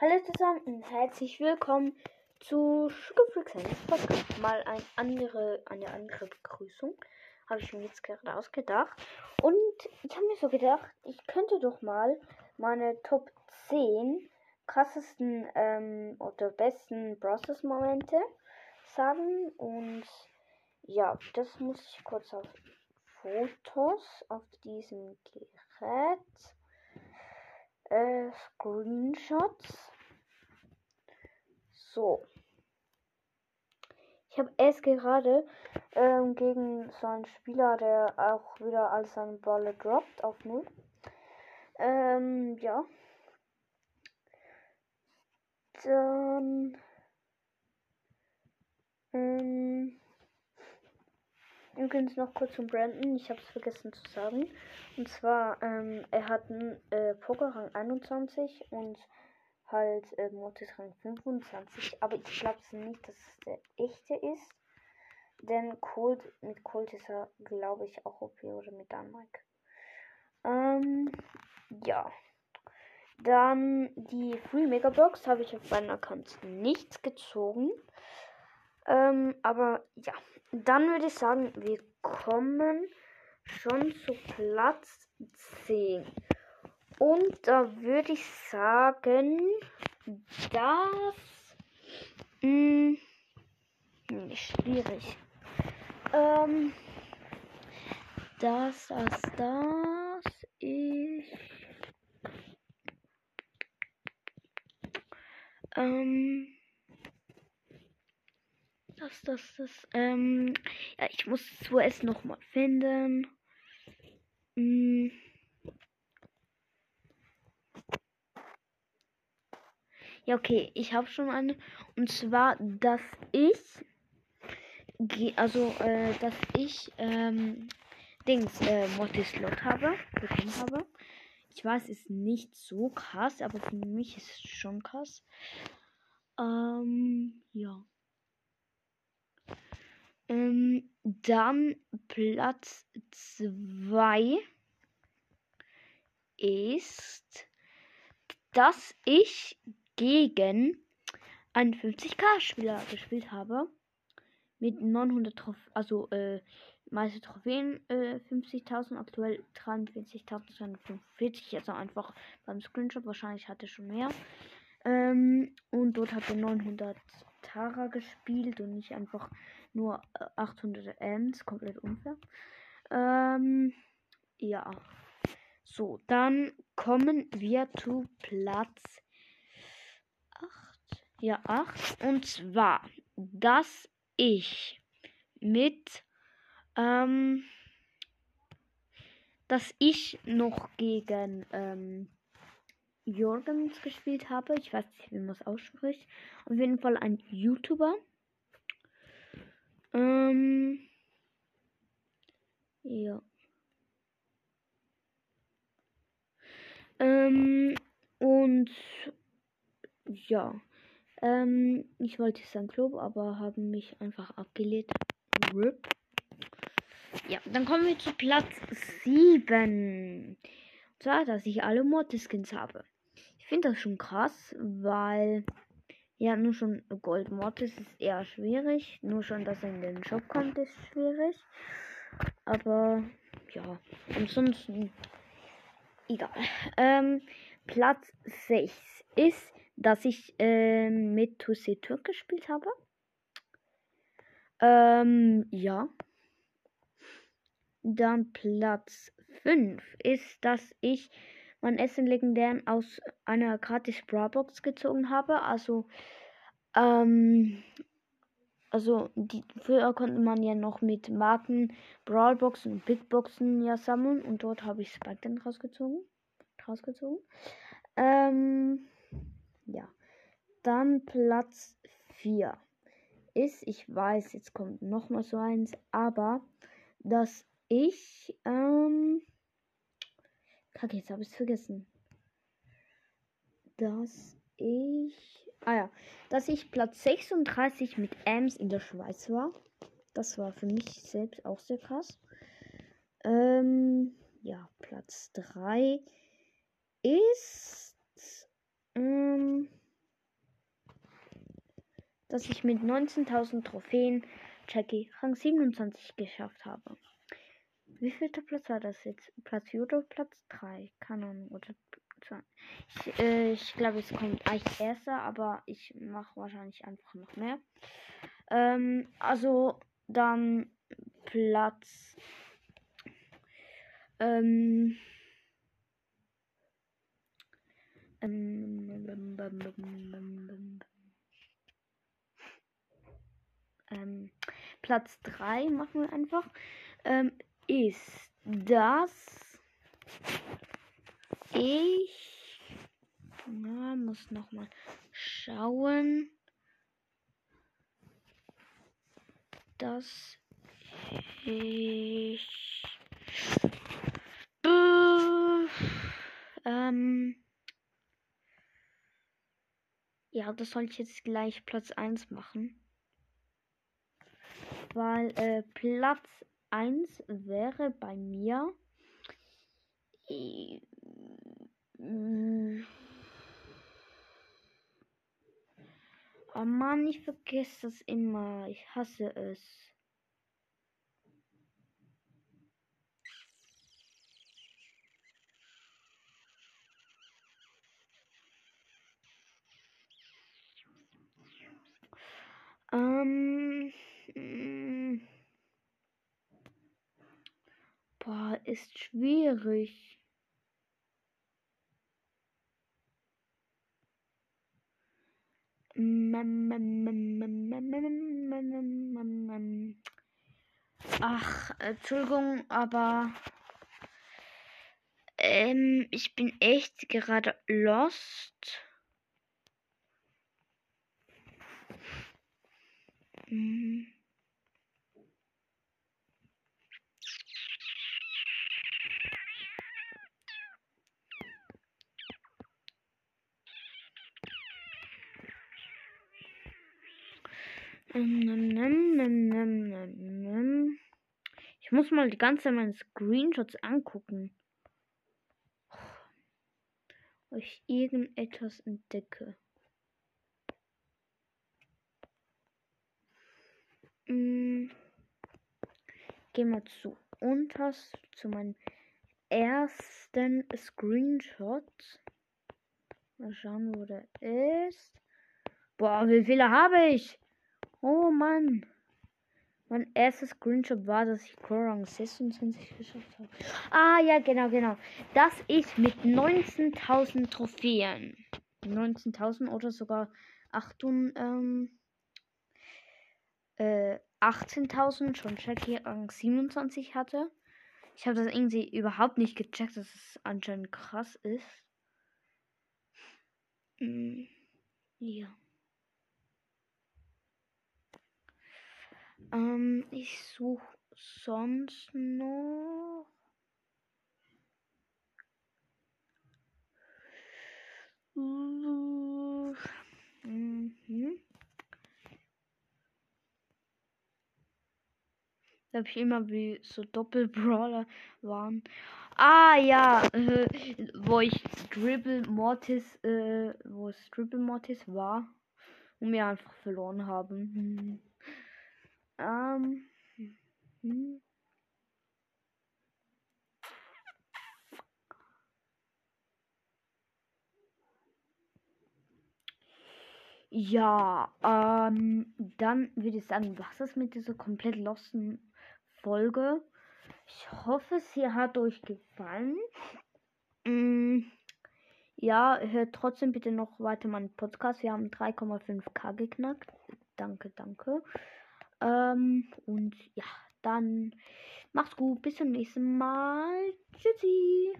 Hallo zusammen und herzlich willkommen zu Sugar Freak Science Podcast. Mal ein andere, eine andere Begrüßung. Habe ich mir jetzt gerade ausgedacht. Und ich habe mir so gedacht, ich könnte doch mal meine Top 10 krassesten ähm, oder besten Process Momente sagen. Und ja, das muss ich kurz auf Fotos auf diesem Gerät. Äh, Screenshots. So. Ich habe es gerade ähm, gegen so einen Spieler, der auch wieder all seine Balle droppt auf null. Ähm, ja. Dann. Übrigens noch kurz zum Brandon. Ich habe es vergessen zu sagen. Und zwar, ähm, er hat einen äh, Pokerrang 21 und halt äh, Mortis Rang 25. Aber ich glaube nicht, dass es der echte ist. Denn Cold, mit Cold ist er, glaube ich, auch OP oder mit Dynamite. Ähm, ja. Dann die Free Mega Box habe ich auf meinen Account nichts gezogen. Ähm, aber ja, dann würde ich sagen, wir kommen schon zu Platz 10. Und da würde ich sagen, dass. Mh, hm, schwierig. Ähm, dass das, das ist. Ähm. Das, das, das, ähm. Ja, ich muss zuerst nochmal finden. Hm. Ja, okay, ich habe schon eine. Und zwar, dass ich. Also, äh, dass ich, ähm, Dings, äh, Mortis-Slot habe, bekommen habe. Ich weiß, ist nicht so krass, aber für mich ist es schon krass. Ähm, ja. Ähm, dann Platz 2 ist, dass ich gegen einen 50k-Spieler gespielt habe. Mit 900 Trophäen, also äh, meiste Trophäen äh, 50.000, aktuell 43.245. Also einfach beim Screenshot, wahrscheinlich hatte schon mehr. Ähm, und dort hat er 900 Tara gespielt und nicht einfach nur 800 äh, Ms. Komplett unfair. Ähm, ja. So, dann kommen wir zu Platz 8. Ja, 8. Und zwar, dass ich mit, ähm, dass ich noch gegen, ähm, Jorgens gespielt habe. Ich weiß nicht, wie man es ausspricht. Auf jeden Fall ein YouTuber. Ähm, ja. Ähm, und ja. Ähm, ich wollte sein Club, aber haben mich einfach abgelehnt. RIP. Ja, dann kommen wir zu Platz 7. Und zwar, dass ich alle Mortis-Skins habe. Ich finde das schon krass, weil ja, nur schon Gold Mortis ist eher schwierig. Nur schon, dass er in den Shop kommt, ist schwierig. Aber ja, ansonsten egal. Ähm, Platz 6 ist, dass ich äh, mit Tussi Türk gespielt habe. Ähm, ja. Dann Platz 5 ist, dass ich mein Essen legendären aus einer gratis Brawlbox gezogen habe. Also, ähm, also die, früher konnte man ja noch mit Marken Brawlboxen und Bigboxen ja sammeln und dort habe ich Spike dann rausgezogen. rausgezogen. Ähm, ja. Dann Platz 4 ist, ich weiß, jetzt kommt noch mal so eins, aber dass ich, ähm, Kacke, jetzt habe ich es vergessen. Dass ich. Ah ja. Dass ich Platz 36 mit Ems in der Schweiz war. Das war für mich selbst auch sehr krass. Ähm, ja, Platz 3 ist. Ähm, dass ich mit 19.000 Trophäen Jackie Rang 27 geschafft habe. Wie viel Platz war das jetzt? Platz 4 oder Platz 3? Keine Ahnung. Oder 2. Ich, äh, ich glaube, es kommt eigentlich erster, aber ich mache wahrscheinlich einfach noch mehr. Ähm, also dann Platz. Ähm, ähm, ähm, Platz 3 machen wir einfach. Ähm, ist das ich? Na, muss noch mal schauen, dass ich. Äh, ähm, ja, das soll ich jetzt gleich Platz 1 machen. Weil äh, Platz 1 wäre bei mir. Äh, oh Mann, ich vergesse das immer. Ich hasse es. Ähm. Boah, ist schwierig. Ach, Entschuldigung, aber ähm, ich bin echt gerade lost. Mhm. Ich muss mal die ganze Zeit meine Screenshots angucken. Ob ich irgendetwas entdecke. Hm. Geh mal zu unterst zu meinem ersten Screenshot. Mal schauen, wo der ist. Boah, wie viele habe ich? Oh Mann. Mein erstes Screenshot war, dass ich Korang 26 geschafft habe. Ah, ja, genau, genau. Dass ich mit 19.000 Trophäen, 19.000 oder sogar 8, ähm, äh, 18.000 schon Jackie Rang 27 hatte. Ich habe das irgendwie überhaupt nicht gecheckt, dass es anscheinend krass ist. Mm, ja. Ähm, ich suche sonst noch. Mhm. Da habe ich immer wie so Doppelbrawler waren. Ah ja, äh, wo ich Dribble Mortis, äh, wo es Dribble Mortis war und wir einfach verloren haben. Hm. Ähm. Hm. Ja, ähm, dann würde ich sagen, was ist mit dieser komplett losten Folge? Ich hoffe, sie hat euch gefallen. Mm, ja, hört trotzdem bitte noch weiter meinen Podcast. Wir haben 3,5k geknackt. Danke, danke. Ähm, und ja, dann macht's gut. Bis zum nächsten Mal. Tschüssi.